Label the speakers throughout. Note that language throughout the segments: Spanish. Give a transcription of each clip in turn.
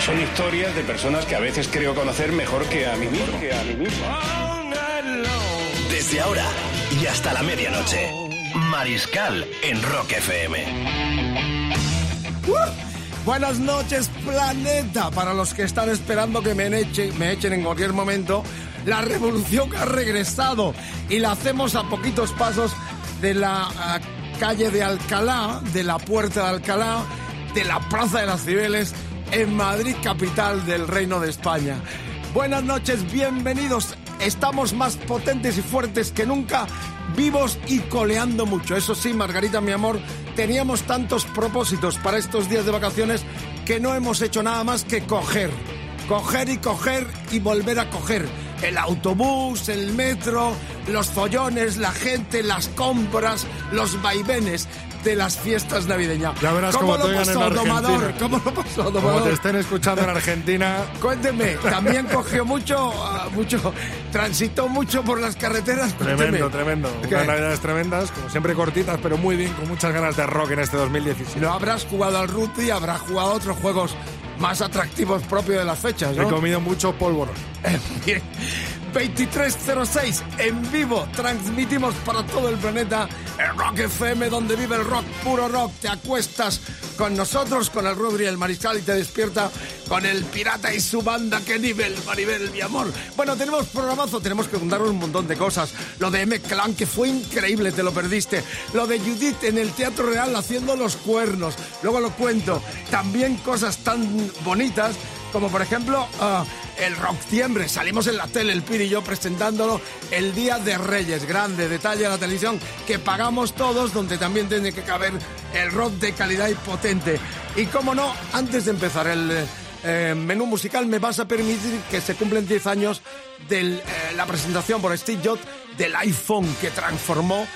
Speaker 1: Son historias de personas que a veces creo conocer mejor que a mí mismo. Que a mí mismo.
Speaker 2: Desde ahora y hasta la medianoche. Mariscal en Rock FM.
Speaker 3: Buenas noches, planeta. Para los que están esperando que me echen, me echen en cualquier momento, la revolución ha regresado y la hacemos a poquitos pasos de la calle de Alcalá, de la puerta de Alcalá, de la Plaza de las Cibeles, en Madrid, capital del Reino de España. Buenas noches, bienvenidos. Estamos más potentes y fuertes que nunca, vivos y coleando mucho. Eso sí, Margarita, mi amor, teníamos tantos propósitos para estos días de vacaciones que no hemos hecho nada más que coger. Coger y coger y volver a coger. El autobús, el metro, los follones, la gente, las compras, los vaivenes de las fiestas navideñas.
Speaker 4: Ya verás
Speaker 3: ¿Cómo
Speaker 4: cómo te
Speaker 3: lo
Speaker 4: en
Speaker 3: pasó,
Speaker 4: Argentina.
Speaker 3: domador? ¿Cómo lo pasó,
Speaker 4: Como te estén escuchando en Argentina,
Speaker 3: Cuénteme, también cogió mucho, ah, mucho, transitó mucho por las carreteras.
Speaker 4: tremendo,
Speaker 3: Cuénteme.
Speaker 4: tremendo.
Speaker 3: ¿Qué?
Speaker 4: Unas navidades tremendas, como siempre cortitas, pero muy bien, con muchas ganas de rock en este 2017.
Speaker 3: No habrás jugado al rugby, habrás jugado a otros juegos más atractivos propios de las fechas,
Speaker 4: He comido mucho pólvoro.
Speaker 3: Bien. 2306 en vivo. Transmitimos para todo el planeta el Rock FM donde vive el rock puro rock. Te acuestas con nosotros con el Rubri y el Mariscal y te despierta con el Pirata y su banda que nivel Maribel mi amor. Bueno tenemos programazo tenemos que contar un montón de cosas. Lo de M Clan que fue increíble te lo perdiste. Lo de Judith en el Teatro Real haciendo los cuernos. Luego lo cuento. También cosas tan bonitas como por ejemplo ah, el Rocktiembre. Salimos en la tele, el Piri y yo presentándolo el Día de Reyes. Grande detalle de la televisión que pagamos todos, donde también tiene que caber el rock de calidad y potente. Y como no, antes de empezar el eh, menú musical, me vas a permitir que se cumplen 10 años de la presentación por Steve Jobs del iPhone que transformó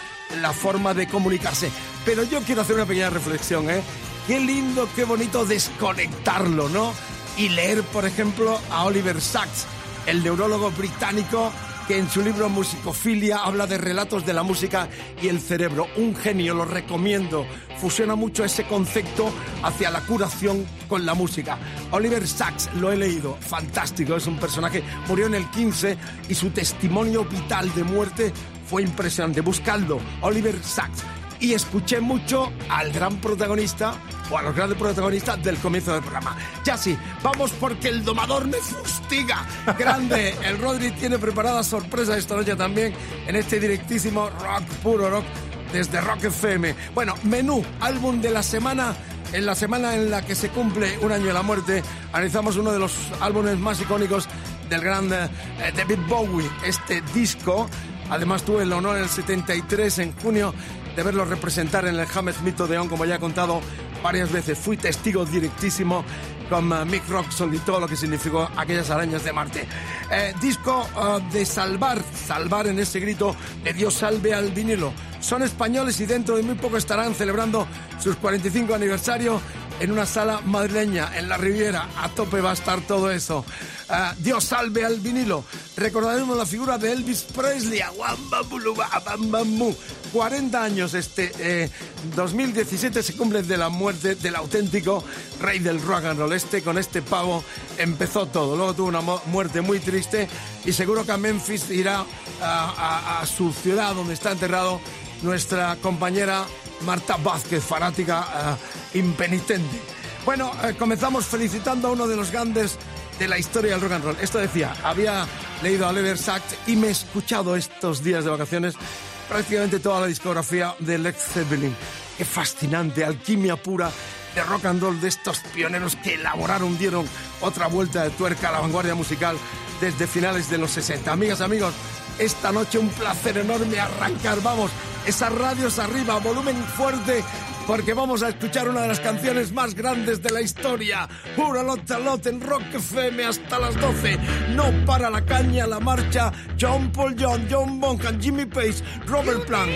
Speaker 3: la forma de comunicarse. Pero yo quiero hacer una pequeña reflexión, ¿eh? Qué lindo, qué bonito desconectarlo, ¿no? Y leer, por ejemplo, a Oliver Sacks, el neurólogo británico que en su libro Musicofilia habla de relatos de la música y el cerebro. Un genio, lo recomiendo. Fusiona mucho ese concepto hacia la curación con la música. Oliver Sacks, lo he leído, fantástico, es un personaje, murió en el 15 y su testimonio vital de muerte fue impresionante. Buscadlo, Oliver Sacks. Y escuché mucho al gran protagonista o a los grandes protagonistas del comienzo del programa. Ya sí, vamos porque el domador me fustiga. Grande, el Rodri tiene preparada sorpresa esta noche también en este directísimo rock, puro rock, desde Rock FM. Bueno, menú, álbum de la semana. En la semana en la que se cumple un año de la muerte, analizamos uno de los álbumes más icónicos del gran eh, David Bowie, este disco. Además tuve el honor en el 73, en junio, de verlo representar en el Hammersmith Odeon, como ya he contado varias veces. Fui testigo directísimo con eh, Mick Roxon y todo lo que significó aquellas arañas de Marte. Eh, disco eh, de salvar, salvar en ese grito de Dios salve al vinilo. Son españoles y dentro de muy poco estarán celebrando sus 45 aniversario en una sala madrileña, en la Riviera. A tope va a estar todo eso. Dios salve al vinilo. Recordaremos la figura de Elvis Presley. Abambambu. 40 años este eh, 2017 se cumple de la muerte del auténtico rey del rock and roll. Este con este pavo empezó todo. Luego tuvo una mu- muerte muy triste y seguro que a Memphis irá a, su ciudad donde está enterrado nuestra compañera Marta Vázquez, fanática eh, impenitente. Bueno, eh, comenzamos felicitando a uno de los grandes de la historia del rock and roll. Esto decía, había leído a Oliver Sacks y me he escuchado estos días de vacaciones prácticamente toda la discografía de Led Zeppelin. Qué fascinante, alquimia pura de rock and roll de estos pioneros que elaboraron, dieron otra vuelta de tuerca a la vanguardia musical desde finales de los 60. Amigas, amigos, esta noche un placer enorme arrancar. Vamos, esas radios arriba, volumen fuerte
Speaker 5: porque vamos a escuchar una de las canciones más grandes de la historia. Pura lot lot en Rock FM hasta las 12. No para la caña, la marcha. John Paul John, John Bonham, Jimmy Page, Robert Plant.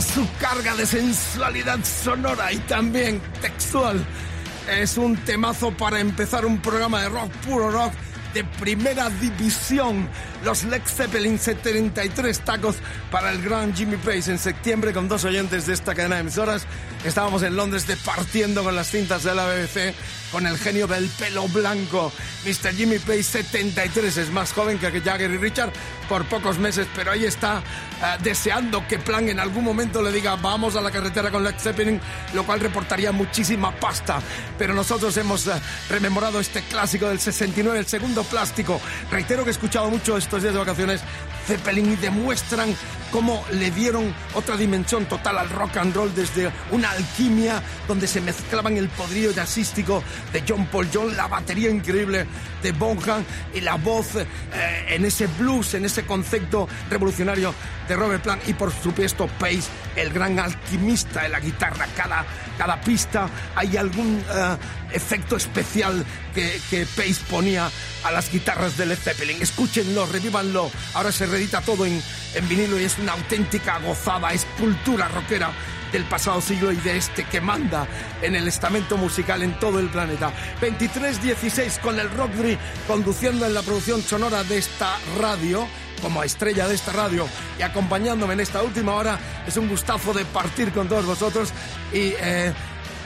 Speaker 3: Su carga de sensualidad sonora y también textual. Es un temazo para empezar un programa de rock, puro rock, de primera división. Los Led Zeppelin 73 tacos para el gran Jimmy Page en septiembre con dos oyentes de esta cadena de emisoras. Estábamos en Londres departiendo con las cintas de la BBC con el genio del pelo blanco. Mr. Jimmy Page 73 es más joven que Jagger y Richard por pocos meses, pero ahí está eh, deseando que Plan en algún momento le diga vamos a la carretera con Led Zeppelin, lo cual reportaría muchísima pasta. Pero nosotros hemos eh, rememorado este clásico del 69, el segundo plástico. Reitero que he escuchado mucho estos días de vacaciones Zeppelin y demuestran cómo le dieron otra dimensión total al rock and roll desde una alquimia donde se mezclaban el podrido jazzístico de John Paul John, la batería increíble de Bonham y la voz eh, en ese blues, en ese concepto revolucionario de Robert Plant y por supuesto Pace, el gran alquimista de la guitarra. Cada, cada pista hay algún eh, efecto especial que, que Pace ponía a las guitarras de Led Zeppelin. Escúchenlo, revívanlo. Ahora se reedita todo en, en vinilo y es una auténtica gozada, es cultura rockera del pasado siglo y de este que manda en el estamento musical en todo el planeta. 23-16 con el Rockdry conduciendo en la producción sonora de esta radio como estrella de esta radio y acompañándome en esta última hora. Es un gustazo de partir con todos vosotros y eh,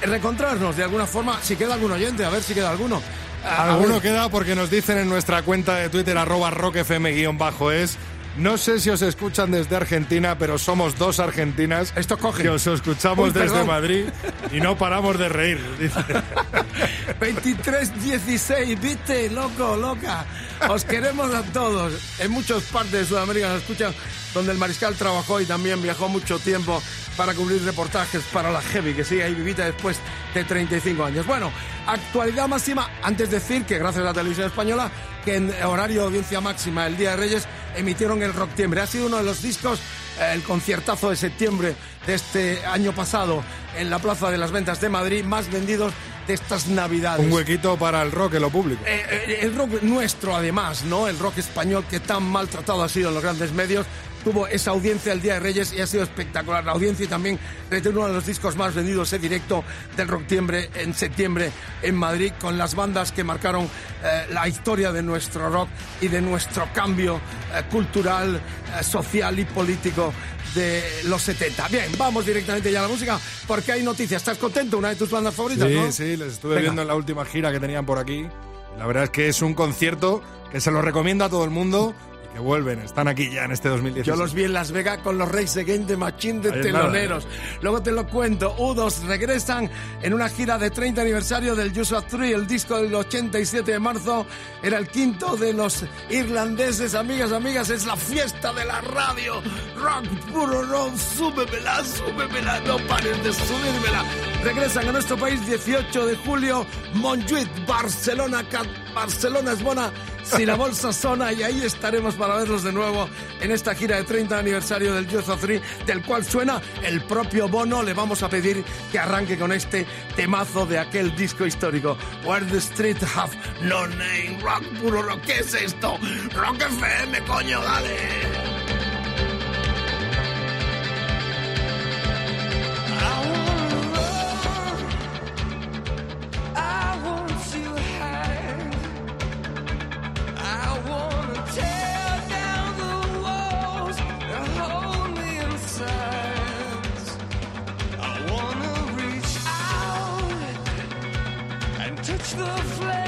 Speaker 3: reencontrarnos de alguna forma. Si queda algún oyente, a ver si queda alguno. A-
Speaker 4: Alguno queda porque nos dicen en nuestra cuenta de Twitter, arroba rockfm-es. No sé si os escuchan desde Argentina, pero somos dos argentinas
Speaker 3: Esto coge.
Speaker 4: que os escuchamos
Speaker 3: Uy,
Speaker 4: desde. Madrid y no paramos de reír. dice.
Speaker 3: 23-16, viste, loco, loca. Os queremos a todos. En muchas partes de Sudamérica nos escuchan, donde el mariscal trabajó y también viajó mucho tiempo para cubrir reportajes para la Heavy, que sigue ahí vivita después de 35 años. Bueno, actualidad máxima, antes de decir que gracias a la televisión española, que en horario de audiencia máxima el Día de Reyes emitieron el Rocktiembre. Ha sido uno de los discos, eh, el conciertazo de septiembre de este año pasado en la Plaza de las Ventas de Madrid, más vendidos de estas Navidades.
Speaker 4: Un huequito para el rock en lo público.
Speaker 3: Eh, eh, el rock nuestro, además, ¿no? El rock español que tan maltratado ha sido en los grandes medios. Tuvo esa audiencia el Día de Reyes y ha sido espectacular la audiencia y también uno de los discos más vendidos en directo del Rocktiembre en septiembre en Madrid con las bandas que marcaron eh, la historia de nuestro rock y de nuestro cambio eh, cultural, eh, social y político de los 70. Bien, vamos directamente ya a la música porque hay noticias. ¿Estás contento? Una de tus bandas favoritas,
Speaker 4: Sí,
Speaker 3: ¿no?
Speaker 4: sí, les estuve
Speaker 3: Venga.
Speaker 4: viendo en la última gira que tenían por aquí. La verdad es que es un concierto que se lo recomiendo a todo el mundo que vuelven, están aquí ya en este 2016.
Speaker 3: Yo los vi en Las Vegas con los Reyes Again de Machín de
Speaker 4: Ahí
Speaker 3: teloneros. Luego te lo cuento. U2 regresan en una gira de 30 aniversario del Joshua Tree, el disco del 87 de marzo. Era el quinto de los irlandeses. Amigas, amigas, es la fiesta de la radio. Rock, puro rock. Súbemela, súbemela. No pares de subírmela. Regresan a nuestro país 18 de julio. Montjuïc, Barcelona. Barcelona es buena si la bolsa zona y ahí estaremos para verlos de nuevo en esta gira de 30 aniversario del Youth of Three, del cual suena el propio Bono. Le vamos a pedir que arranque con este temazo de aquel disco histórico. Where the Street Have No Name, rock puro rock. ¿Qué es esto? Rock FM, coño, dale.
Speaker 6: The flame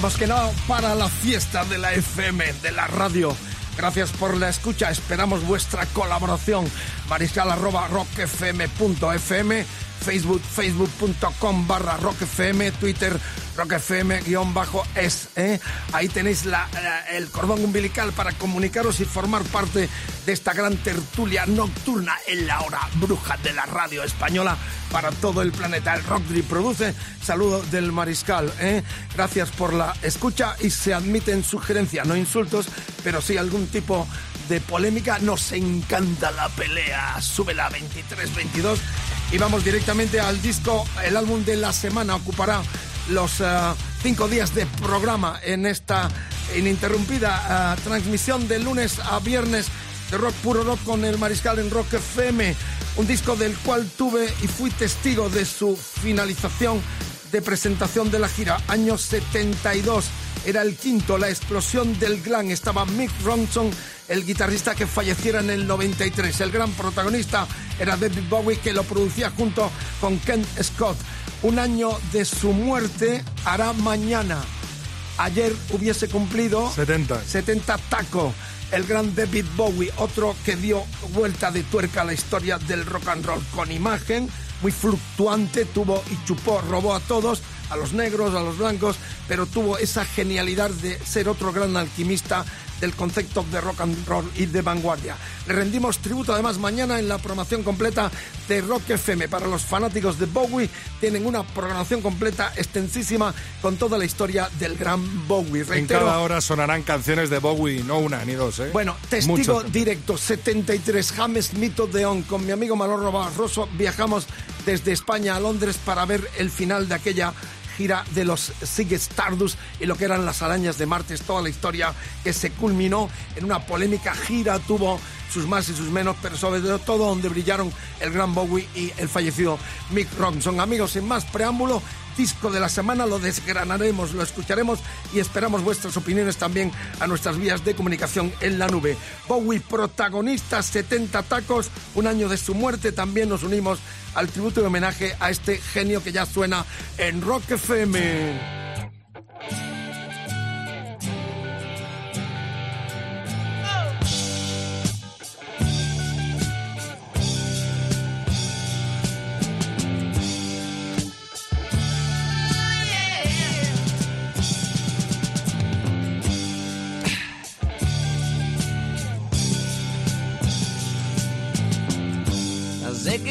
Speaker 3: Vamos que no para la fiesta de la FM, de la radio. Gracias por la escucha, esperamos vuestra colaboración. Mariscal arroba rockfm.fm, Facebook, facebook.com barra rockfm, Twitter rockfm guion bajo es. ¿eh? Ahí tenéis la- el cordón umbilical para comunicaros y formar parte de esta gran tertulia nocturna en la hora bruja de la radio española para todo el planeta. El Rock produce. Saludo del Mariscal. ¿eh? Gracias por la escucha y se admiten sugerencias, no insultos, pero sí algún tipo de polémica. Nos encanta la pelea. Súbela 23-22 y vamos directamente al disco. El álbum de la semana ocupará los eh, cinco días de programa en esta ininterrumpida eh, transmisión de lunes a viernes de rock puro rock con el Mariscal en Rock FM, un disco del cual tuve y fui testigo de su finalización de presentación de la gira, año 72. Era el quinto, la explosión del glam. Estaba Mick Ronson, el guitarrista que falleciera en el 93. El gran protagonista era David Bowie, que lo producía junto con Ken Scott. Un año de su muerte hará mañana. Ayer hubiese cumplido
Speaker 4: 70.
Speaker 3: 70 taco. El gran David Bowie, otro que dio vuelta de tuerca a la historia del rock and roll con imagen, muy fluctuante, tuvo y chupó, robó a todos, a los negros, a los blancos, pero tuvo esa genialidad de ser otro gran alquimista del concepto de rock and roll y de vanguardia. Le rendimos tributo además mañana en la programación completa de Rock FM. Para los fanáticos de Bowie tienen una programación completa extensísima con toda la historia del gran Bowie.
Speaker 4: En cada hora sonarán canciones de Bowie, no una ni dos, ¿eh?
Speaker 3: bueno, testigo
Speaker 4: Muchas.
Speaker 3: directo 73 James Mito de On con mi amigo Manolo Barroso viajamos desde España a Londres para ver el final de aquella gira de los Sig Stardust y lo que eran las arañas de Martes, toda la historia que se culminó en una polémica gira, tuvo sus más y sus menos, pero sobre todo donde brillaron el gran Bowie y el fallecido Mick Ronson. Amigos, sin más preámbulo, disco de la semana lo desgranaremos, lo escucharemos y esperamos vuestras opiniones también a nuestras vías de comunicación en la nube. Bowie, protagonista, 70 tacos, un año de su muerte, también nos unimos al tributo y homenaje a este genio que ya suena en Rock FM.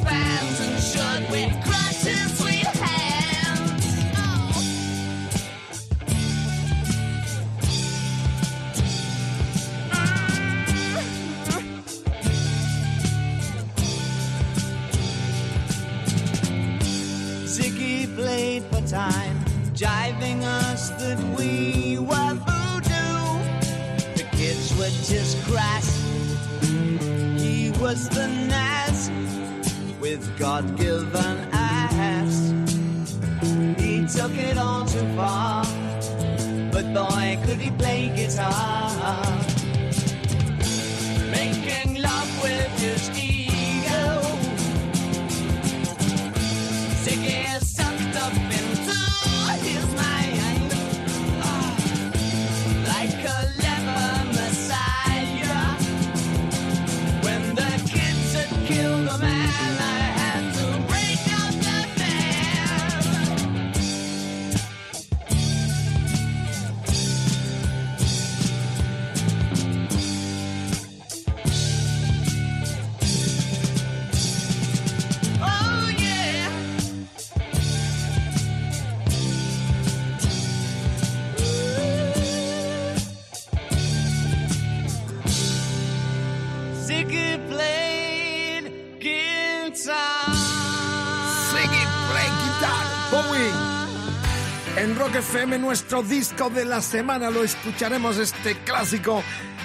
Speaker 7: About and should we crush his sweet hands? Oh. Ziggy played for time, jiving us that we were voodoo. The kids were just crass. He was the God given
Speaker 3: nuestro disco de la semana, lo escucharemos este clásico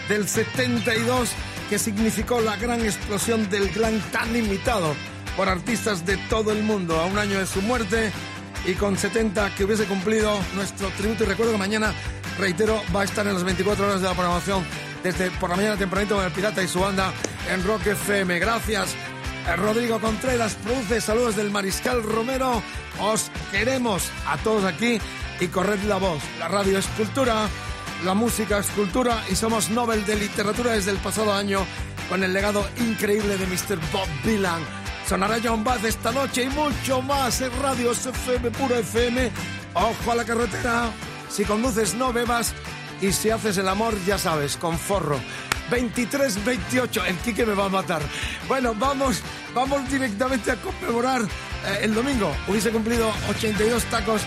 Speaker 3: del 72 que significó la gran explosión del glam tan imitado por artistas de todo el mundo a un año de su muerte y con 70 que hubiese cumplido nuestro tributo. Y recuerdo que mañana, reitero, va a estar en las 24 horas de la programación desde por la mañana tempranito con el Pirata y su banda en Rock FM. Gracias. Eh, Rodrigo Contreras produce saludos del Mariscal Romero. Os queremos a todos aquí y corred la voz. La radio es cultura, la música es cultura y somos Nobel de Literatura desde el pasado año con el legado increíble de Mr. Bob Dylan. Sonará John Baez esta noche y mucho más en Radio FM, puro FM. Ojo a la carretera. Si conduces no bebas y si haces el amor ya sabes, con forro. 23-28, el Quique me va a matar. Bueno, vamos, vamos directamente a conmemorar eh, el domingo. Hubiese cumplido 82 tacos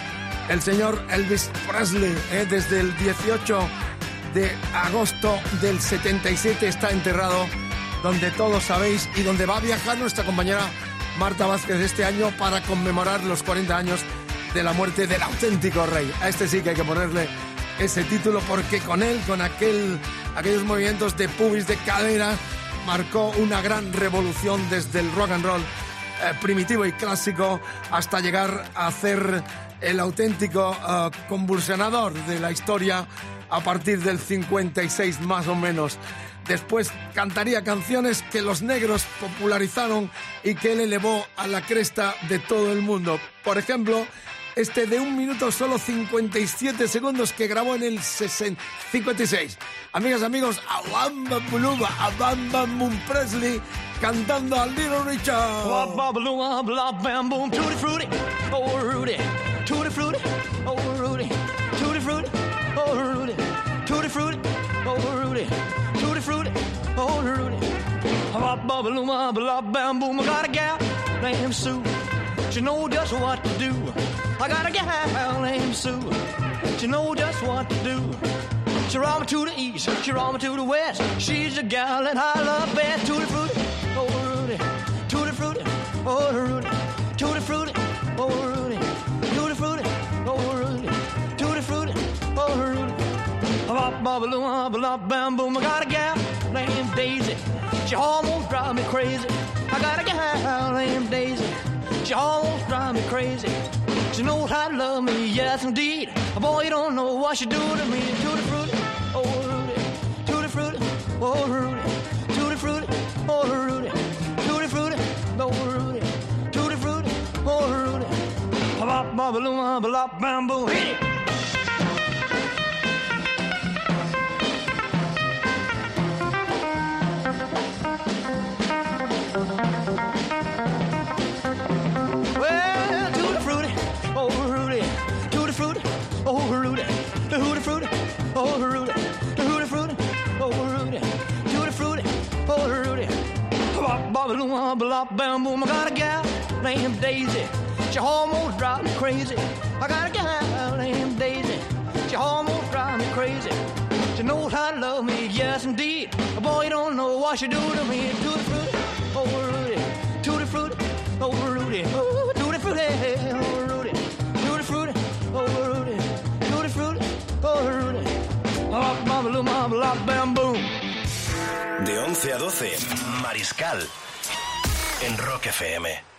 Speaker 3: el señor Elvis Presley. eh, desde el 18 de agosto del 77 está enterrado, donde todos sabéis y donde va a viajar nuestra compañera Marta Vázquez este año para conmemorar los 40 años de la muerte del auténtico rey. A este sí que hay que ponerle ese título porque con él, con aquel, aquellos movimientos de pubis, de cadera, marcó una gran revolución desde el rock and roll eh, primitivo y clásico hasta llegar a ser el auténtico eh, convulsionador de la historia a partir del 56 más o menos. Después cantaría canciones que los negros popularizaron y que él elevó a la cresta de todo el mundo. Por ejemplo, este de un minuto solo 57 segundos que grabó en el 60 56. Amigas, amigos, a Bamba Buluba, a Bamba Moon Presley cantando a Little Richard.
Speaker 6: Wah, ba, ba, loo, wah, blah, bam, boom, tutti frutti, oh Rudy, tutti frutti, oh Rudy, tutti frutti, oh Rudy, tutti frutti, oh Rudy, tutti frutti, oh Rudy. Wah, ba, ba, loo, wah, blah, bam, boom, got a gal named Sue. She know just what to do. I got a gal named Sue. She know just what to do. She roll me to the east, she roll me to the west. She's a gal that I love best. Tutti frutti, oh Rudy, tutti frutti, oh Rudy, tutti frutti, oh Rudy, tutti frutti, oh Rudy, tutti frutti, oh Rudy. Bop, bop, bop, bop, bam, boom. I got a gal named Daisy. She almost drive me crazy. I got a gal named Daisy. She almost drive me crazy. She knows how to love me, yes indeed. Boy, you don't know what she do to me. Tutti frutti, oh Rudy, tutti frutti, oh Rudy, tutti frutti, oh Rudy, tutti frutti, oh Rudy, tutti frutti, oh Rudy. Bop, bop, bop, bop, bam, boom. Hit it. Boom. I got a gal named Daisy. She almost drives me crazy. I got a gal named Daisy. She almost drives me crazy. She knows how to love me, yes indeed. Boy, you don't know what she do to me. Tutti frutti, oh Rudy, tutti frutti, oh Rudy, oh tutti frutti, oh Rudy, tutti frutti, oh Rudy, tutti frutti, oh Rudy. Bop, loom, bop, bop, bam, boom.
Speaker 8: De 11 a 12, Mariscal. En Rock FM.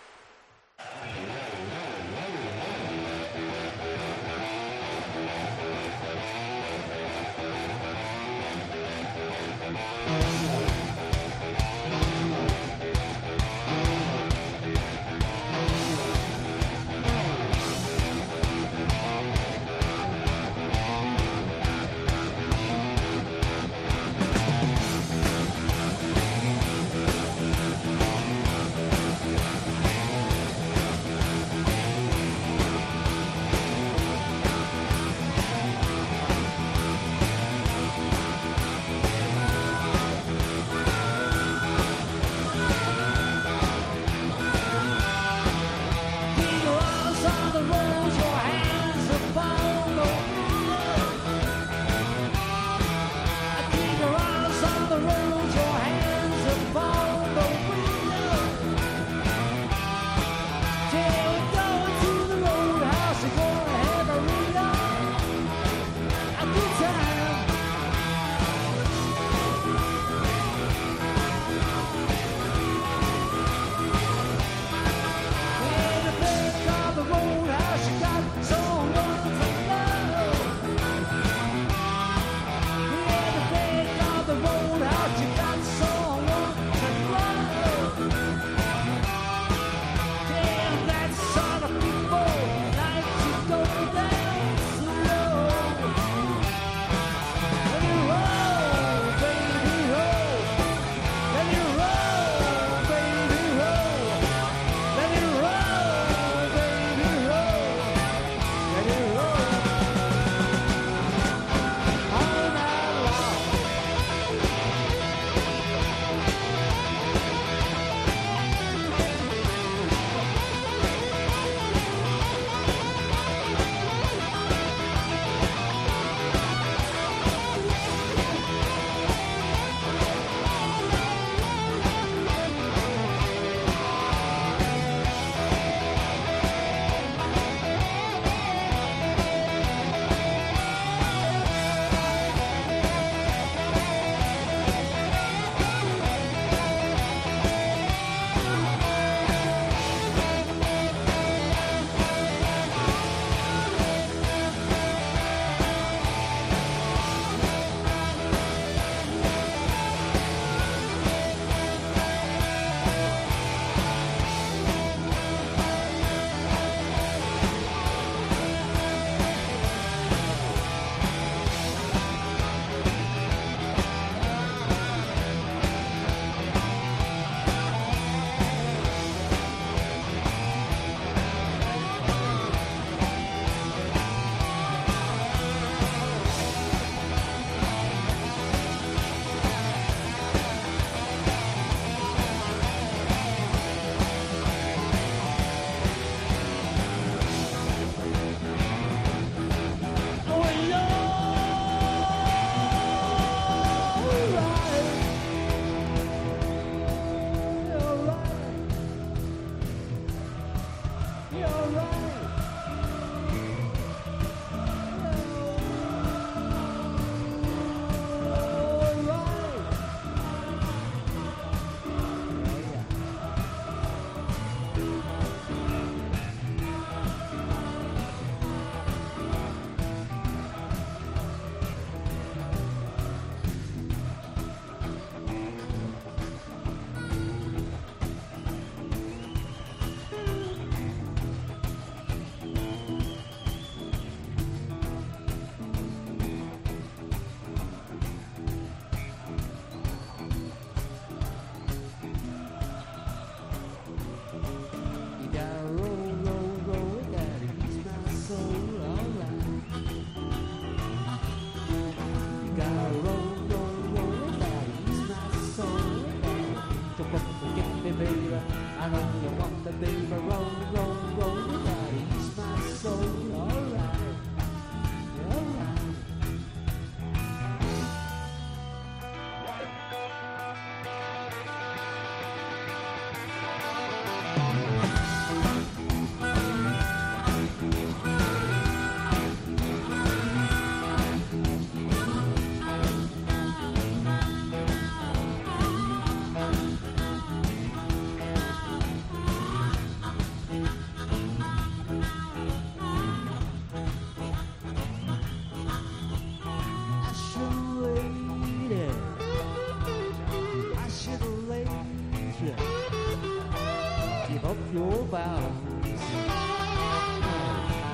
Speaker 9: Up your vows.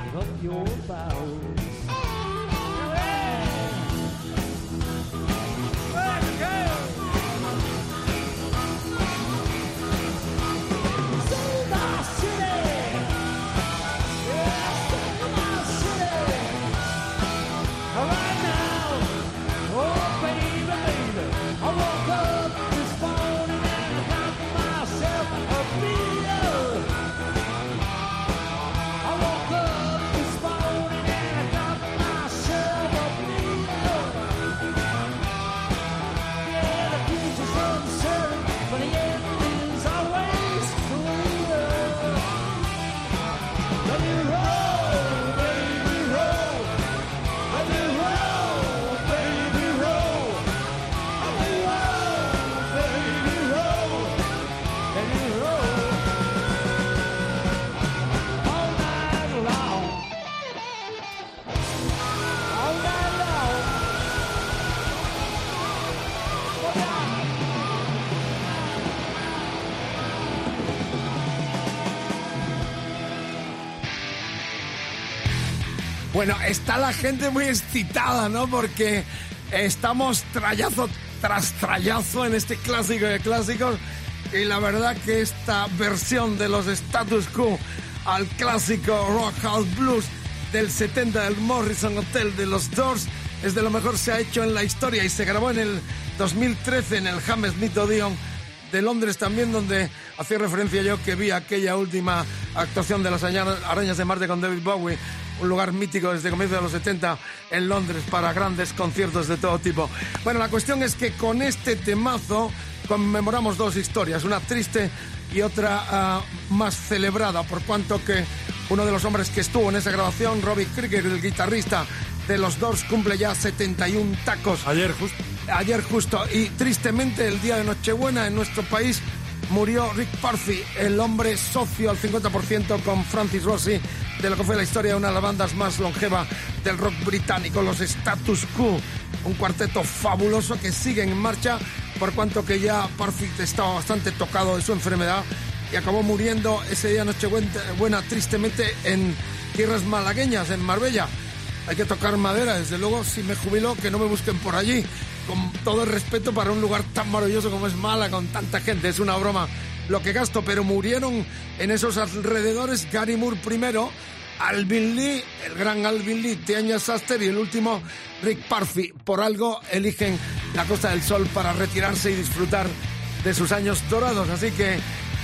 Speaker 9: Give up your vows.
Speaker 3: Bueno, está la gente muy excitada, ¿no? Porque estamos trayazo tras trayazo en este clásico de clásicos. Y la verdad que esta versión de los Status Quo al clásico Rock House Blues del 70 del Morrison Hotel de los Doors es de lo mejor se ha hecho en la historia y se grabó en el 2013 en el Hammersmith Odeon de Londres también, donde hacía referencia yo que vi aquella última actuación de las Aña- Arañas de Marte con David Bowie, un lugar mítico desde comienzos de los 70 en Londres para grandes conciertos de todo tipo. Bueno, la cuestión es que con este temazo conmemoramos dos historias, una triste y otra ah, más celebrada, por cuanto que uno de los hombres que estuvo en esa grabación, Robbie Krieger, el guitarrista de los Doors, cumple ya 71 tacos.
Speaker 4: Ayer justo.
Speaker 3: Ayer justo y tristemente el día de Nochebuena en nuestro país murió Rick Parfi, el hombre socio al 50% con Francis Rossi de lo que fue la historia de una de las bandas más longeva del rock británico, los Status Quo, un cuarteto fabuloso que sigue en marcha por cuanto que ya Parfi estaba bastante tocado de su enfermedad y acabó muriendo ese día Nochebuena tristemente en tierras malagueñas, en Marbella hay que tocar madera, desde luego, si me jubilo, que no me busquen por allí. Con todo el respeto para un lugar tan maravilloso como es Mala, con tanta gente, es una broma lo que gasto, pero murieron en esos alrededores Gary Moore primero, Alvin Lee, el gran Alvin Lee, Tianya Saster y el último Rick Parfi. Por algo eligen la Costa del Sol para retirarse y disfrutar de sus años dorados, así que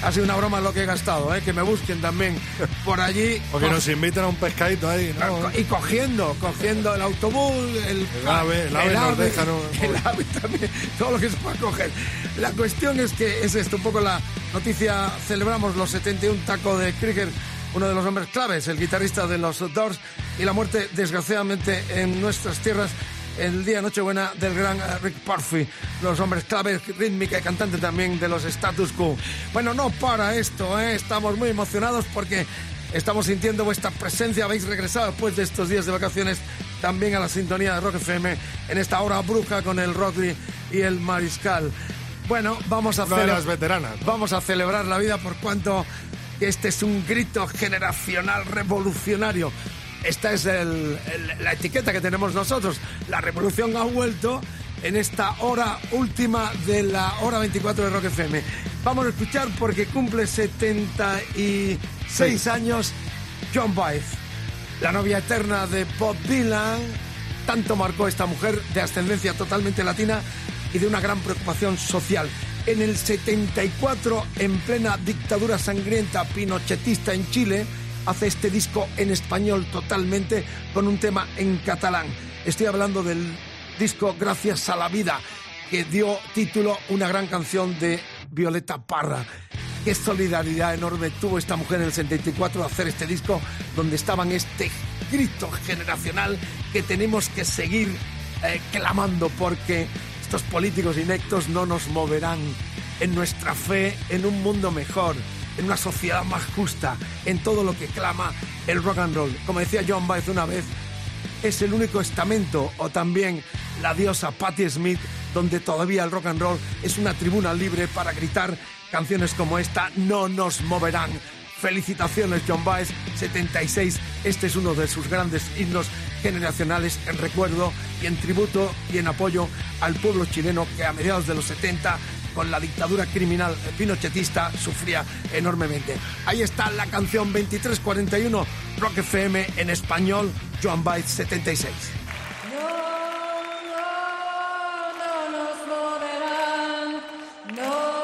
Speaker 3: ha sido una broma lo que he gastado, ¿eh? que me busquen también por allí.
Speaker 4: O que nos invitan a un pescadito ahí, ¿no?
Speaker 3: Y cogiendo, cogiendo el autobús, el,
Speaker 4: El ave, el ave nos deja, ¿no?
Speaker 3: el ave también, todo lo que se pueda coger. La cuestión es que es esto, un poco la noticia, celebramos los 71 tacos de Krieger, uno de los hombres claves, el guitarrista de los Doors, y la muerte, desgraciadamente, en nuestras tierras, el día Nochebuena del gran eh, Rick Parfi, los hombres claves, rítmica y cantante también de los Status Quo. Bueno, no para esto, ¿eh? estamos muy emocionados porque estamos sintiendo vuestra presencia, habéis regresado después de estos días de vacaciones también a la sintonía de Rock FM en esta hora bruja con el Rodri y el Mariscal. Bueno, vamos a
Speaker 4: de las veteranas.
Speaker 3: Vamos a celebrar la vida por cuanto este es un grito generacional revolucionario. Esta es el- el- la etiqueta que tenemos nosotros. La revolución ha vuelto en esta hora última de la hora 24 de Rock FM. Vamos a escuchar porque cumple 76 años John Baez, la novia eterna de Bob Dylan. Tanto marcó esta mujer de ascendencia totalmente latina y de una gran preocupación social. En el 74, en plena dictadura sangrienta pinochetista en Chile, hace este disco en español totalmente con un tema en catalán. Estoy hablando del disco Gracias a la Vida, que dio título una gran canción de Violeta Parra. Qué solidaridad enorme tuvo esta mujer en el 74 de hacer este disco donde estaban este grito generacional que tenemos que seguir eh, clamando porque estos políticos inectos no nos moverán en nuestra fe en un mundo mejor, en una sociedad más justa, en todo lo que clama el rock and roll. Como decía John Baez una vez, es el único estamento o también la diosa Patti Smith donde todavía el rock and roll es una tribuna libre para gritar canciones como esta no nos moverán. Felicitaciones John Baez 76. Este es uno de sus grandes himnos generacionales en recuerdo y en tributo y en apoyo al pueblo chileno que a mediados de los 70 con la dictadura criminal pinochetista sufría enormemente. Ahí está la canción 2341 Rock FM en español Joan Baez 76.
Speaker 6: no nos no, no,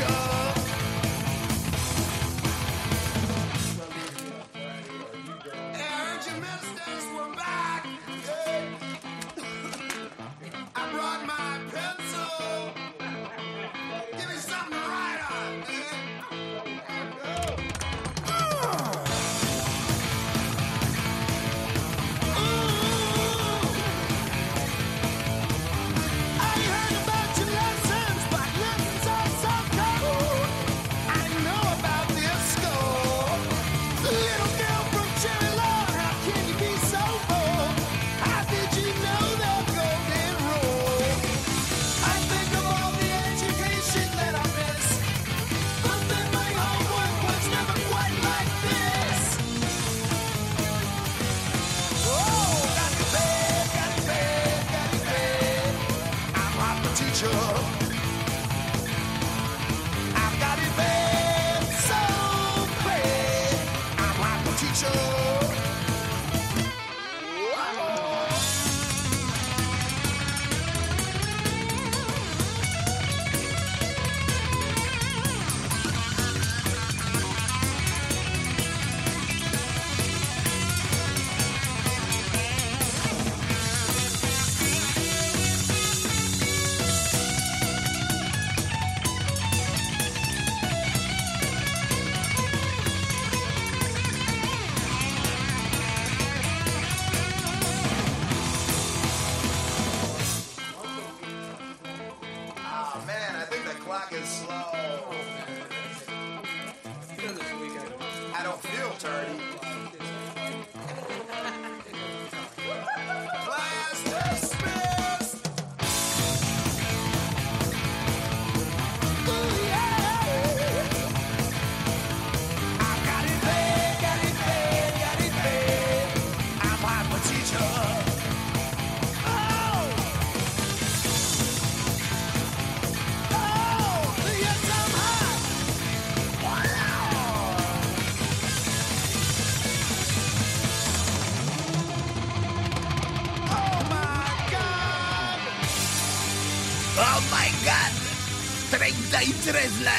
Speaker 3: show.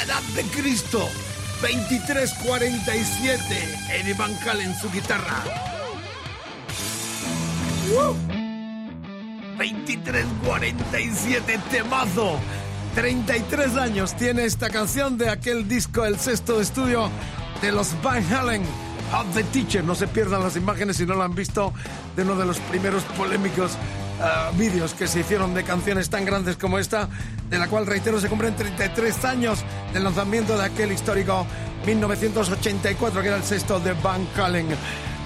Speaker 3: La edad de Cristo. 23.47 Eddie Van Halen su guitarra. ¡Uh! 23.47 temazo. 33 años tiene esta canción de aquel disco, el sexto de estudio de los Van Halen. Of the Teacher, no se pierdan las imágenes si no lo han visto de uno de los primeros polémicos ah, vídeos que se hicieron de canciones tan grandes como esta, de la cual, reitero, se cumplen 33 años del lanzamiento de aquel histórico 1984, que era el sexto de Van Halen.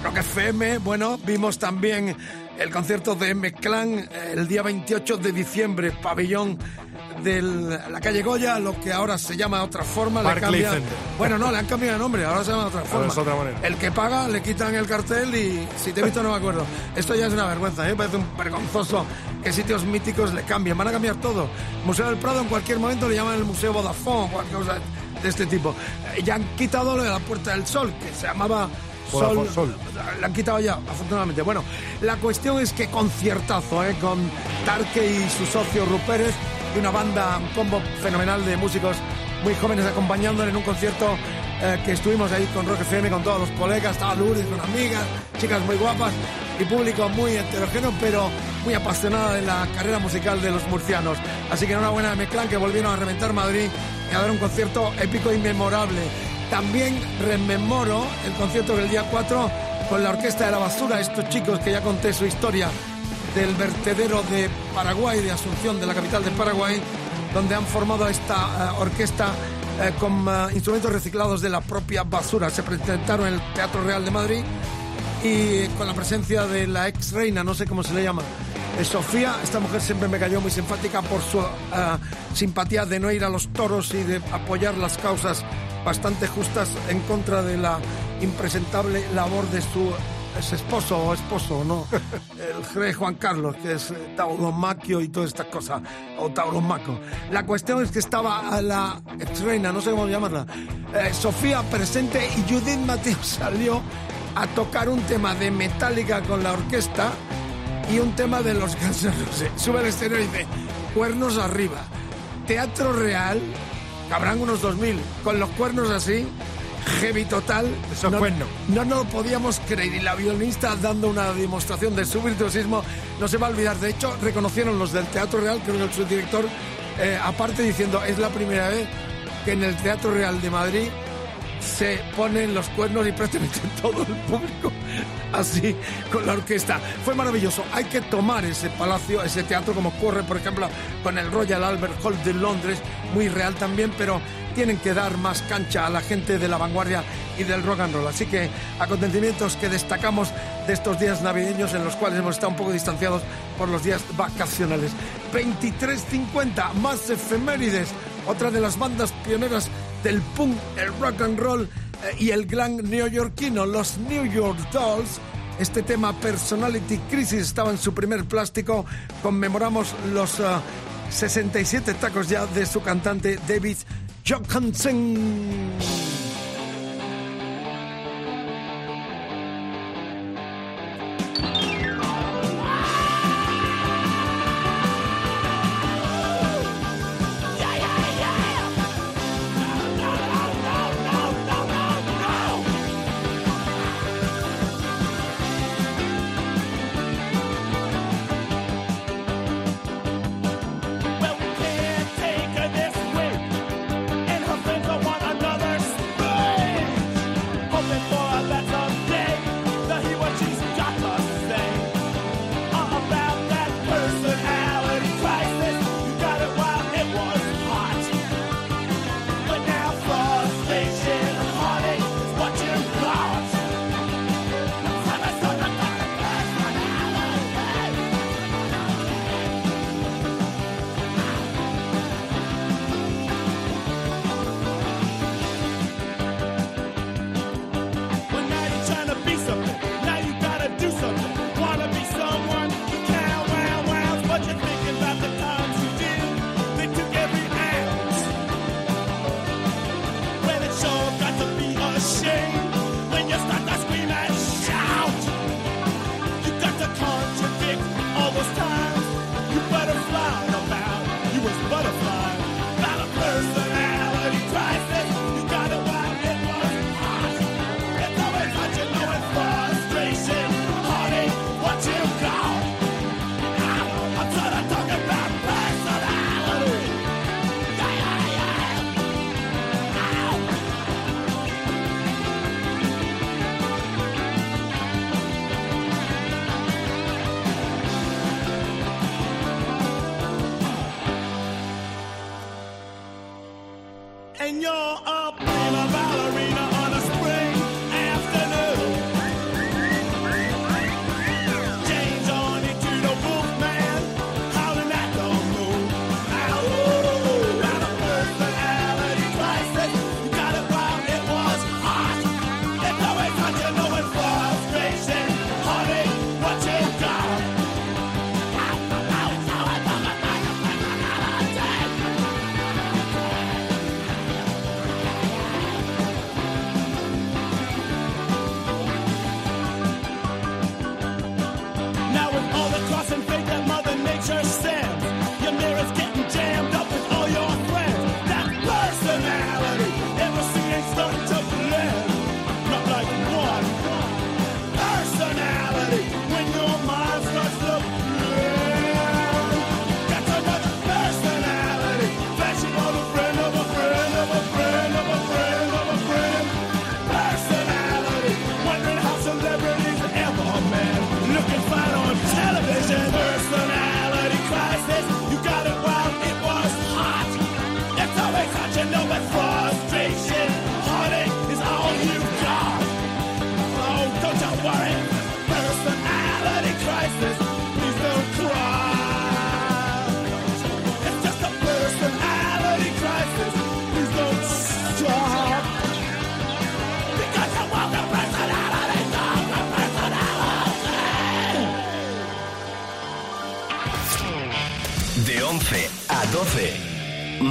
Speaker 3: Rock FM, bueno, vimos también el concierto de M-Clan eh, el día 28 de diciembre, pabellón de la calle Goya, lo que ahora se llama de otra forma. le cambian- bueno, no, le han cambiado de nombre, ahora se llama de otra forma.
Speaker 4: otra.
Speaker 3: El que paga le quitan el cartel y si te he visto no me acuerdo. Esto ya es una vergüenza, ¿eh? me parece un vergonzoso que sitios míticos le cambien. Van a cambiar todo. Museo del Prado en cualquier momento le llaman el Museo Vodafone o cualquier cosa de este tipo. Eh, Ya han quitado lo de la Puerta del Sol, que se llamaba
Speaker 4: Vodafone Sol.
Speaker 3: Le han quitado ya, afortunadamente. Bueno, la cuestión es que conciertazo, ¿eh? Con Tarque y su socio Rupérez y una banda, un combo fenomenal de músicos muy jóvenes acompañándole en un concierto eh, que estuvimos ahí con Rock FM, con todos los colegas, estaba Lourdes con amigas, chicas muy guapas y público muy heterogéneo, pero muy apasionada de la carrera musical de los murcianos. Así que enhorabuena a Meclán que volvieron a reventar Madrid y a dar un concierto épico y memorable. También rememoro el concierto del día 4 con la Orquesta de la Basura, estos chicos que ya conté su historia del vertedero de Paraguay, de Asunción, de la capital de Paraguay, donde han formado esta eh, orquesta eh, con eh, instrumentos reciclados de la propia basura. Se presentaron en el Teatro Real de Madrid y con la presencia de la ex reina, no sé cómo se le llama, eh, Sofía. Esta mujer siempre me cayó muy simpática por su simpatía de no ir a los toros y de apoyar las causas bastante justas en contra de la impresentable labor de su ex esposo o esposo, ¿no? El rey Juan Carlos, que es eh, tauromaquio y todas estas cosas, o tauromaco. La cuestión es que estaba la ex reina, no sé cómo llamarla, eh, Sofía presente y Judith Mateo salió a tocar un tema de Metallica con la orquesta y un tema de los Guns Roses. Sube al escenario y dice, cuernos arriba. Teatro Real, cabrán unos 2000, con los cuernos así, heavy total.
Speaker 4: Eso
Speaker 3: no,
Speaker 4: cuerno.
Speaker 3: no nos lo podíamos creer. Y la violinista dando una demostración de su virtuosismo no se va a olvidar. De hecho, reconocieron los del Teatro Real, creo que el subdirector, eh, aparte diciendo, es la primera vez que en el Teatro Real de Madrid se ponen los cuernos y prácticamente todo el público así con la orquesta. Fue maravilloso. Hay que tomar ese palacio, ese teatro como ocurre, por ejemplo, con el Royal Albert Hall de Londres, muy real también, pero tienen que dar más cancha a la gente de la vanguardia y del rock and roll. Así que acontecimientos que destacamos de estos días navideños en los cuales hemos estado un poco distanciados por los días vacacionales. 23.50, más efemérides. Otra de las bandas pioneras del punk, el rock and roll eh, y el glam neoyorquino, los New York Dolls. Este tema Personality Crisis estaba en su primer plástico. Conmemoramos los eh, 67 tacos ya de su cantante David Johansen.
Speaker 10: Well,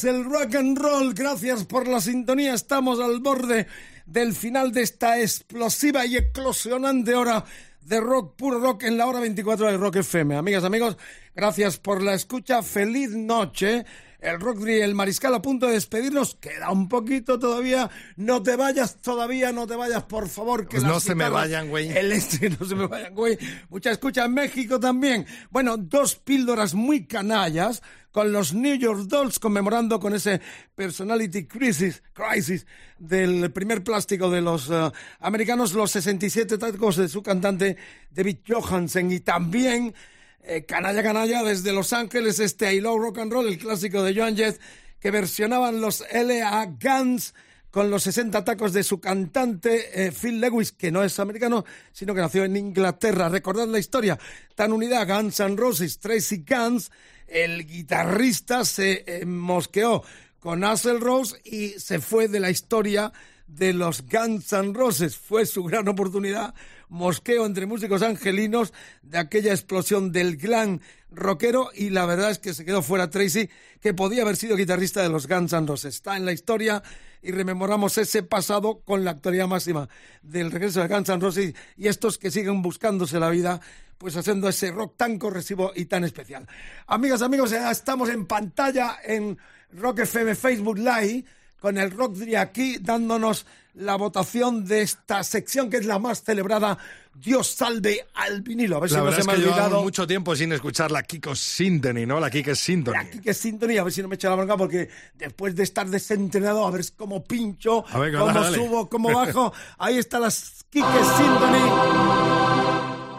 Speaker 3: Amamos el rock and roll. Gracias por la sintonía. Estamos al borde del final de esta explosiva y eclosionante hora de rock, puro rock en la hora 24 de Rock FM. Amigas, amigos, gracias por la escucha. Feliz noche. El Rock y el Mariscal a punto de despedirnos. Queda un poquito todavía. No te vayas todavía, no te vayas, por favor. Que
Speaker 4: Pues no se me vayan, güey.
Speaker 3: El este, no se me vayan, güey. Mucha escucha en México también. Bueno, dos píldoras muy canallas con los New York Dolls conmemorando con ese personality crisis, crisis del primer plástico de los eh, americanos, los 67 tacos de su cantante David Johansen y también eh, canalla canalla desde Los Ángeles este I Love Rock and Roll, el clásico de Joan Jett que versionaban los L.A. Guns con los 60 tacos de su cantante eh, Phil Lewis, que no es americano, sino que nació en Inglaterra. Recordad la historia, tan unida Guns N' Roses, Tracy Guns, el guitarrista se eh, mosqueó con Axl Rose y se fue de la historia de los Guns N' Roses. Fue su gran oportunidad, mosqueo entre músicos angelinos de aquella explosión del glam rockero y la verdad es que se quedó fuera Tracy, que podía haber sido guitarrista de los Guns N' Roses. Está en la historia y rememoramos ese pasado con la actualidad máxima del regreso de Guns N' Roses y estos que siguen buscándose la vida pues haciendo ese rock tan corresivo y tan especial. Amigas, amigos, ya estamos en pantalla en Rock FM Facebook Live con el Rock de aquí dándonos la votación de esta sección que es la más celebrada. Dios salve al vinilo. A ver si
Speaker 4: La
Speaker 3: no se me ha olvidado.
Speaker 4: mucho tiempo sin escuchar la Kiko Symphony, ¿no? La Kiko Symphony.
Speaker 3: que sintonía, a ver si no me echa la bronca, porque después de estar desentrenado, a ver cómo pincho,
Speaker 4: A ver,
Speaker 3: cómo
Speaker 4: dale, dale.
Speaker 3: subo, cómo bajo. Ahí está la Kike Symphony.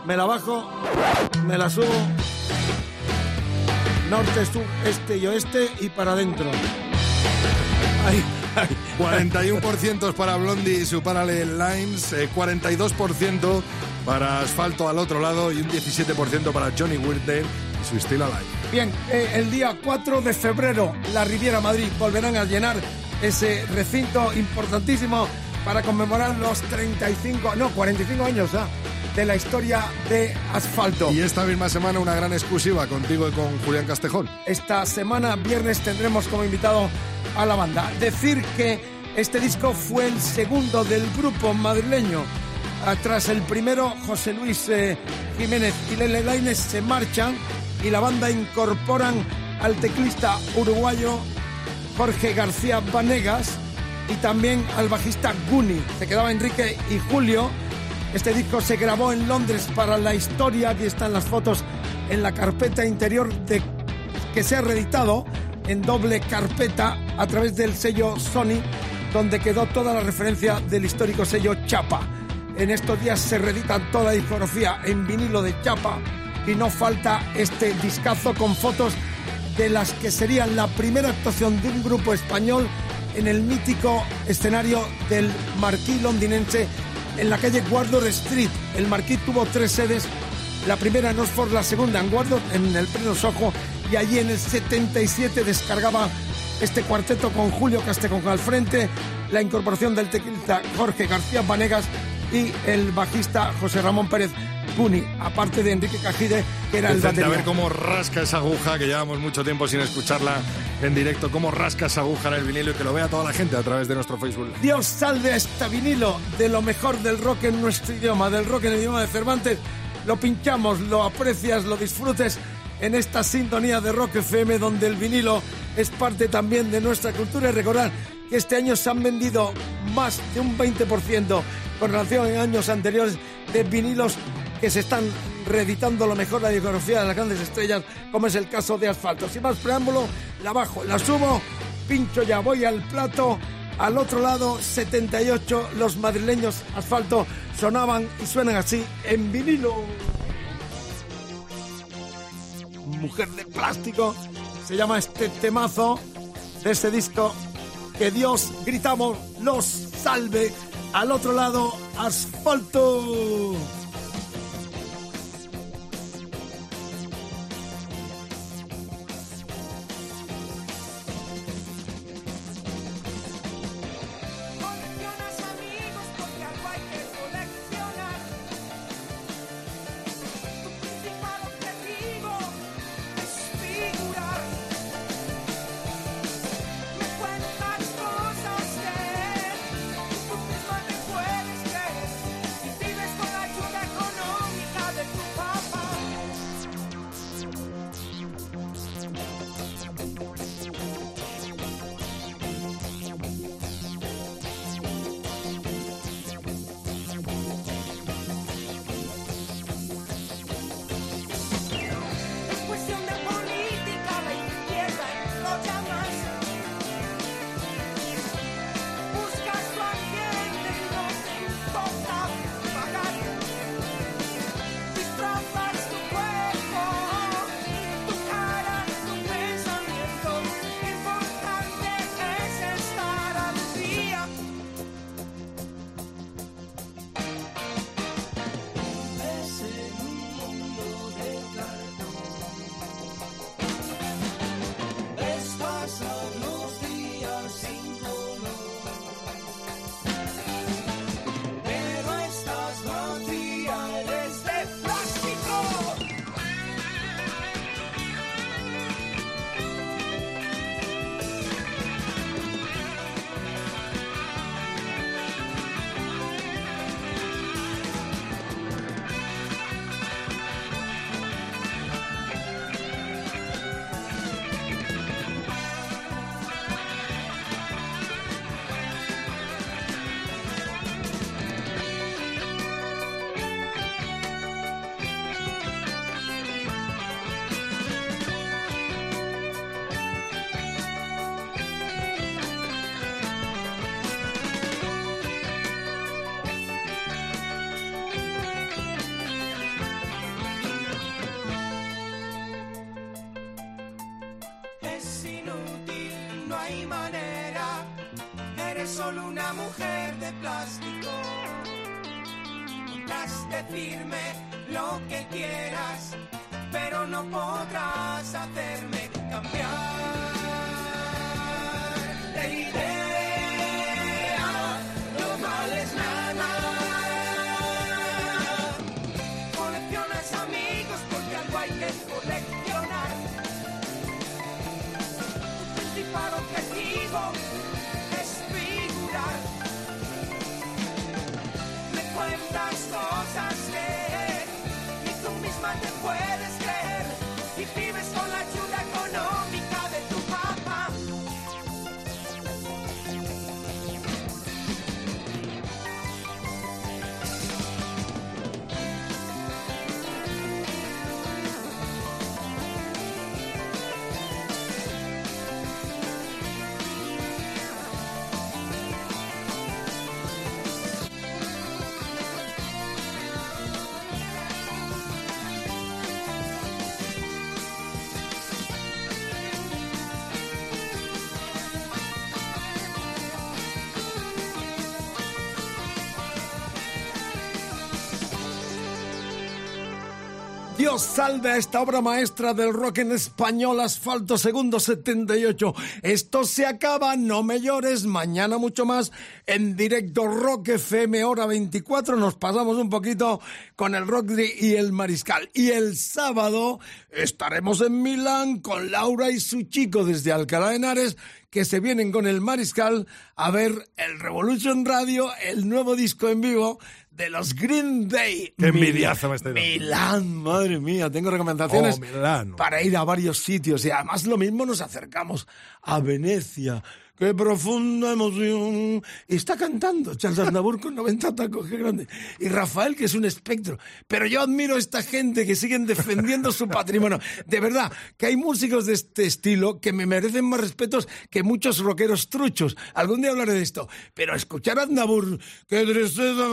Speaker 3: Me la bajo, me la subo. Norte, sur, este y oeste y para adentro. Ahí.
Speaker 4: 41% para Blondie y su Parallel Lines, eh, 42% para Asfalto al otro lado y un 17% para Johnny Weird y su Still Alive.
Speaker 3: Bien, eh, el día 4 de febrero, la Riviera Madrid volverán a llenar ese recinto importantísimo para conmemorar los 35, no, 45 años ya de la historia de asfalto.
Speaker 4: Y esta misma semana una gran exclusiva contigo y con Julián Castejón.
Speaker 3: Esta semana, viernes, tendremos como invitado a la banda. Decir que este disco fue el segundo del grupo madrileño. Tras el primero, José Luis eh, Jiménez y Lele Lainez se marchan y la banda incorporan al teclista uruguayo Jorge García Vanegas y también al bajista Guni. Se quedaba Enrique y Julio. Este disco se grabó en Londres para la historia. Aquí están las fotos en la carpeta interior de que se ha reeditado en doble carpeta a través del sello Sony, donde quedó toda la referencia del histórico sello Chapa. En estos días se reedita toda la discografía en vinilo de Chapa y no falta este discazo con fotos de las que serían la primera actuación de un grupo español en el mítico escenario del Marquis londinense en la calle Guardor Street. El Marquis tuvo tres sedes, la primera en Oxford, la segunda en Guardor, en el pleno Soho, y allí en el 77 descargaba este cuarteto con Julio Castejón al frente, la incorporación del teclista Jorge García Vanegas y el bajista José Ramón Pérez Puni, aparte de Enrique Cajide, que era el
Speaker 4: Vicente, a
Speaker 3: batería.
Speaker 4: ver cómo rasca esa aguja, que llevamos mucho tiempo sin escucharla en directo, cómo rasca esa aguja en el vinilo y que lo vea toda la gente a través de nuestro Facebook.
Speaker 3: Dios salve a este vinilo de lo mejor del rock en nuestro idioma, del rock en el idioma de Cervantes. Lo pinchamos, lo aprecias, lo disfrutes en esta sintonía de Rock FM donde el vinilo es parte también de nuestra cultura y recordar que este año se han vendido más de un 20% con relación a años anteriores de vinilos que se están reeditando lo mejor la discografía de las grandes estrellas, como es el caso de Asfalto. Sin más preámbulo, la bajo, la subo, pincho ya, voy al plato. Al otro lado, 78, los madrileños Asfalto sonaban y suenan así en vinilo. Mujer de plástico, se llama este temazo de este disco. Que Dios, gritamos, los salve. Al otro lado, Asfalto.
Speaker 7: Decirme lo que quieras, pero no podrás hacerme cambiar
Speaker 3: Dios salve a esta obra maestra del rock en español, Asfalto Segundo 78. Esto se acaba, no me llores, mañana mucho más en directo Rock FM, hora 24. Nos pasamos un poquito con el rock y el mariscal. Y el sábado estaremos en Milán con Laura y su chico desde Alcalá de Henares que se vienen con el Mariscal a ver el Revolution Radio, el nuevo disco en vivo de los Green Day.
Speaker 4: Qué envidiazo me estoy dando.
Speaker 3: Milán, madre mía, tengo recomendaciones
Speaker 4: Oh, Milán.
Speaker 3: para ir a varios sitios y además lo mismo nos acercamos a Venecia. Qué profunda emoción. Y está cantando Charles Aznavour con 90 tacos, qué grande. Y Rafael, que es un espectro. Pero yo admiro a esta gente que siguen defendiendo su patrimonio. De verdad, que hay músicos de este estilo que me merecen más respetos que muchos rockeros truchos. Algún día hablaré de esto. Pero escuchar a Aznavour, qué tristeza,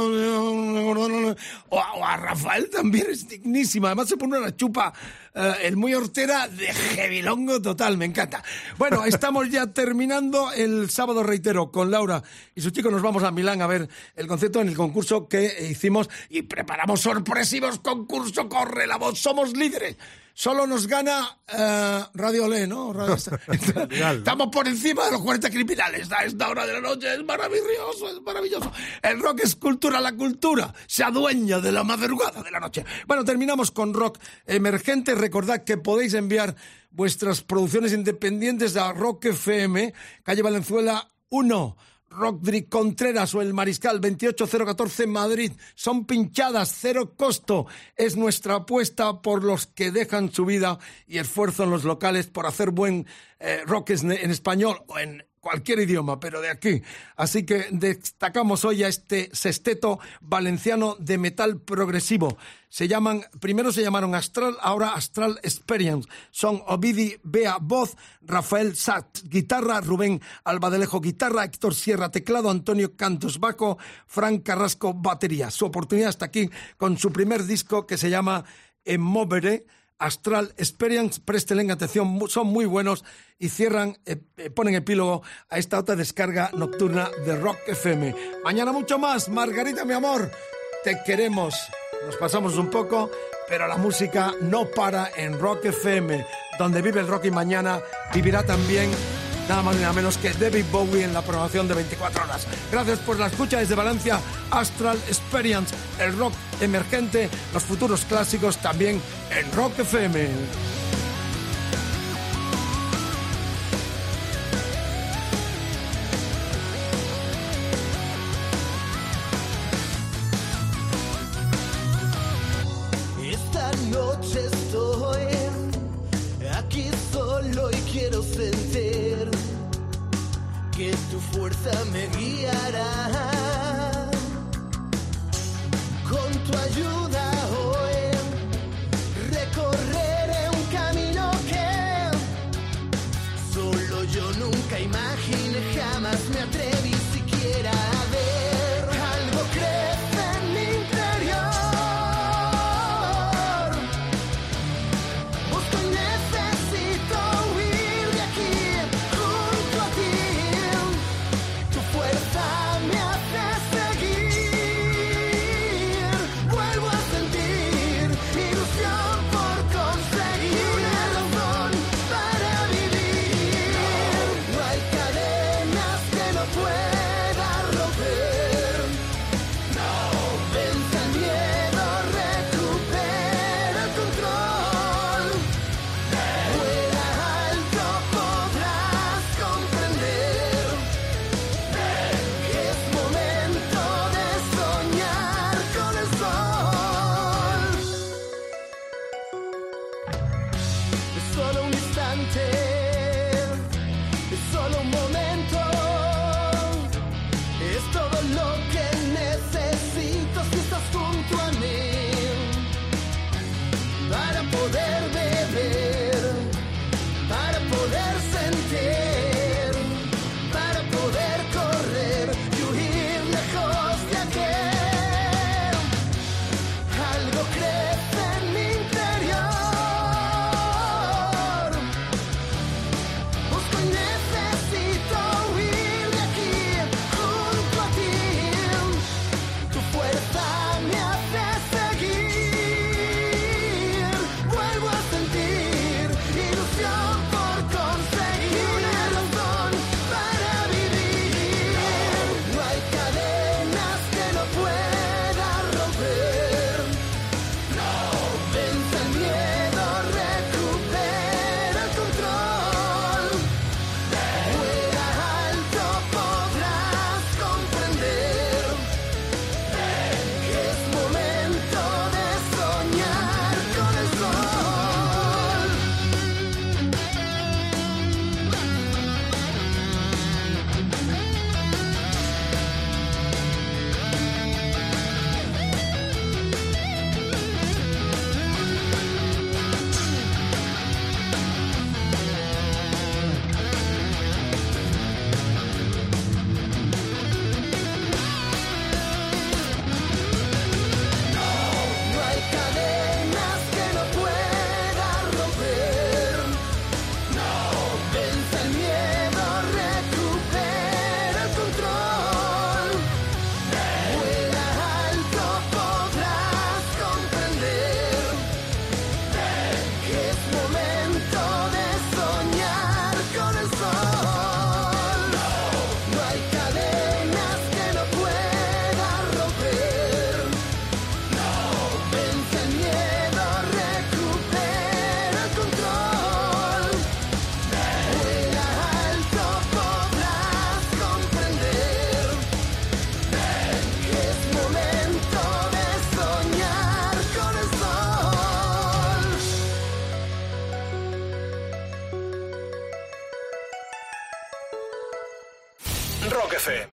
Speaker 3: o a, Rafael también es dignísima. Además se pone una chupa, eh, el muy hortera de jevilongo total, me encanta. Bueno, estamos ya terminando el sábado, reitero, con Laura y su chico nos vamos a Milán a ver el concepto en el concurso que hicimos y preparamos sorpresivos concurso, corre la voz, somos líderes. Solo nos gana eh, Radio Olé, ¿no? Radio- Estamos por encima de los 40 criminales a esta hora de la noche. Es maravilloso, es maravilloso. El rock es cultura, la cultura se adueña de la madrugada de la noche. Bueno, terminamos con rock emergente. Recordad que podéis enviar vuestras producciones independientes a Rock FM, calle Valenzuela 1. Rodri Contreras o el Mariscal 28014 Madrid. Son pinchadas, cero costo. Es nuestra apuesta por los que dejan su vida y esfuerzo en los locales por hacer buen eh, rock en español o en cualquier idioma, pero de aquí. Así que destacamos hoy a este sexteto valenciano de metal progresivo. Se llaman, primero se llamaron Astral, ahora Astral Experience. Son Ovidi Bea voz, Rafael Sat guitarra, Rubén Albadelejo guitarra, Héctor Sierra teclado, Antonio Cantos bajo, Frank Carrasco batería. Su oportunidad está aquí con su primer disco que se llama Emovere. Astral Experience, presten atención, son muy buenos y cierran, eh, eh, ponen epílogo a esta otra descarga nocturna de Rock FM. Mañana mucho más, Margarita, mi amor, te queremos. Nos pasamos un poco, pero la música no para en Rock FM, donde vive el rock y mañana vivirá también nada más ni nada menos que David Bowie en la programación de 24 horas. Gracias por la escucha desde Valencia, Astral Experience, el rock emergente, los futuros clásicos también en Rock FM.